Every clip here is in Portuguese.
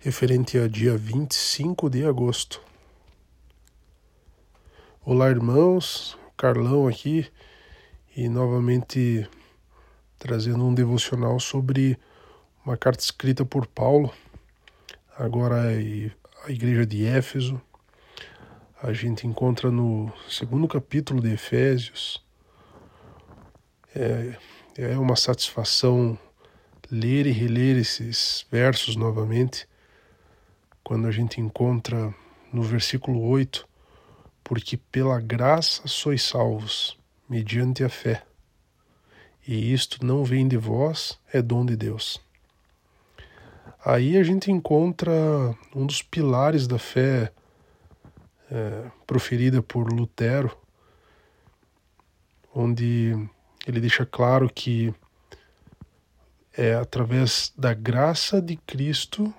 referente a dia 25 de agosto. Olá, irmãos, Carlão aqui e novamente trazendo um devocional sobre uma carta escrita por Paulo, agora a igreja de Éfeso. A gente encontra no segundo capítulo de Efésios. É, é uma satisfação ler e reler esses versos novamente, quando a gente encontra no versículo 8, porque pela graça sois salvos, mediante a fé. E isto não vem de vós, é dom de Deus. Aí a gente encontra um dos pilares da fé é, proferida por Lutero, onde ele deixa claro que é através da graça de Cristo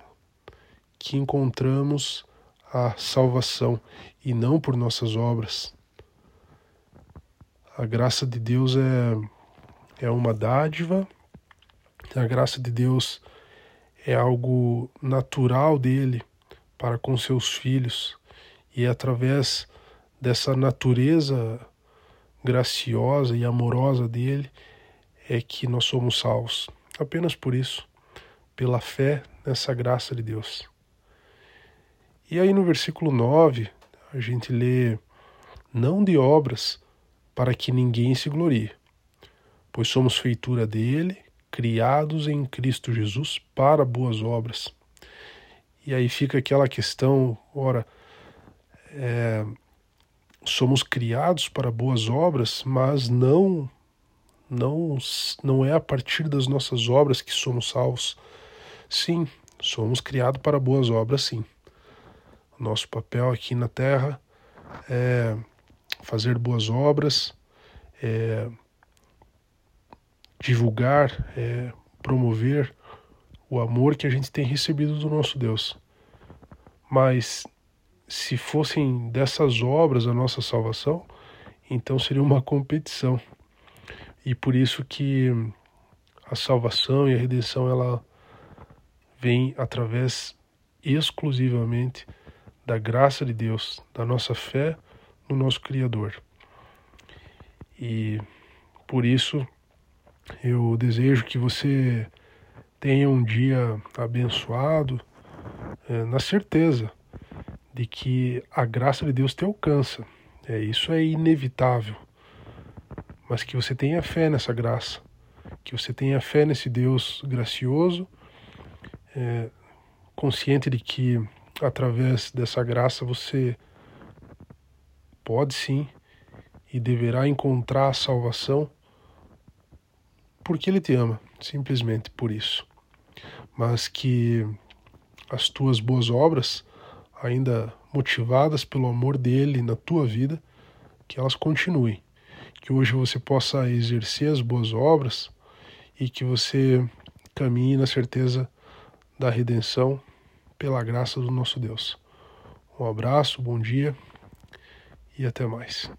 que encontramos a salvação e não por nossas obras. A graça de Deus é, é uma dádiva, a graça de Deus é algo natural dele para com seus filhos e é através dessa natureza graciosa e amorosa dele é que nós somos salvos apenas por isso, pela fé nessa graça de Deus. E aí no versículo 9, a gente lê: Não de obras, para que ninguém se glorie, pois somos feitura dele, criados em Cristo Jesus para boas obras. E aí fica aquela questão: ora, é, somos criados para boas obras, mas não não, não é a partir das nossas obras que somos salvos. Sim, somos criados para boas obras, sim. Nosso papel aqui na terra é fazer boas obras, é divulgar, é promover o amor que a gente tem recebido do nosso Deus. Mas se fossem dessas obras a nossa salvação, então seria uma competição. E por isso que a salvação e a redenção ela vem através exclusivamente da graça de Deus, da nossa fé no nosso Criador. E por isso eu desejo que você tenha um dia abençoado, é, na certeza de que a graça de Deus te alcança. É, isso é inevitável mas que você tenha fé nessa graça, que você tenha fé nesse Deus gracioso, é, consciente de que através dessa graça você pode sim e deverá encontrar a salvação porque Ele te ama, simplesmente por isso. Mas que as tuas boas obras, ainda motivadas pelo amor dele na tua vida, que elas continuem que hoje você possa exercer as boas obras e que você caminhe na certeza da redenção pela graça do nosso Deus. Um abraço, bom dia e até mais.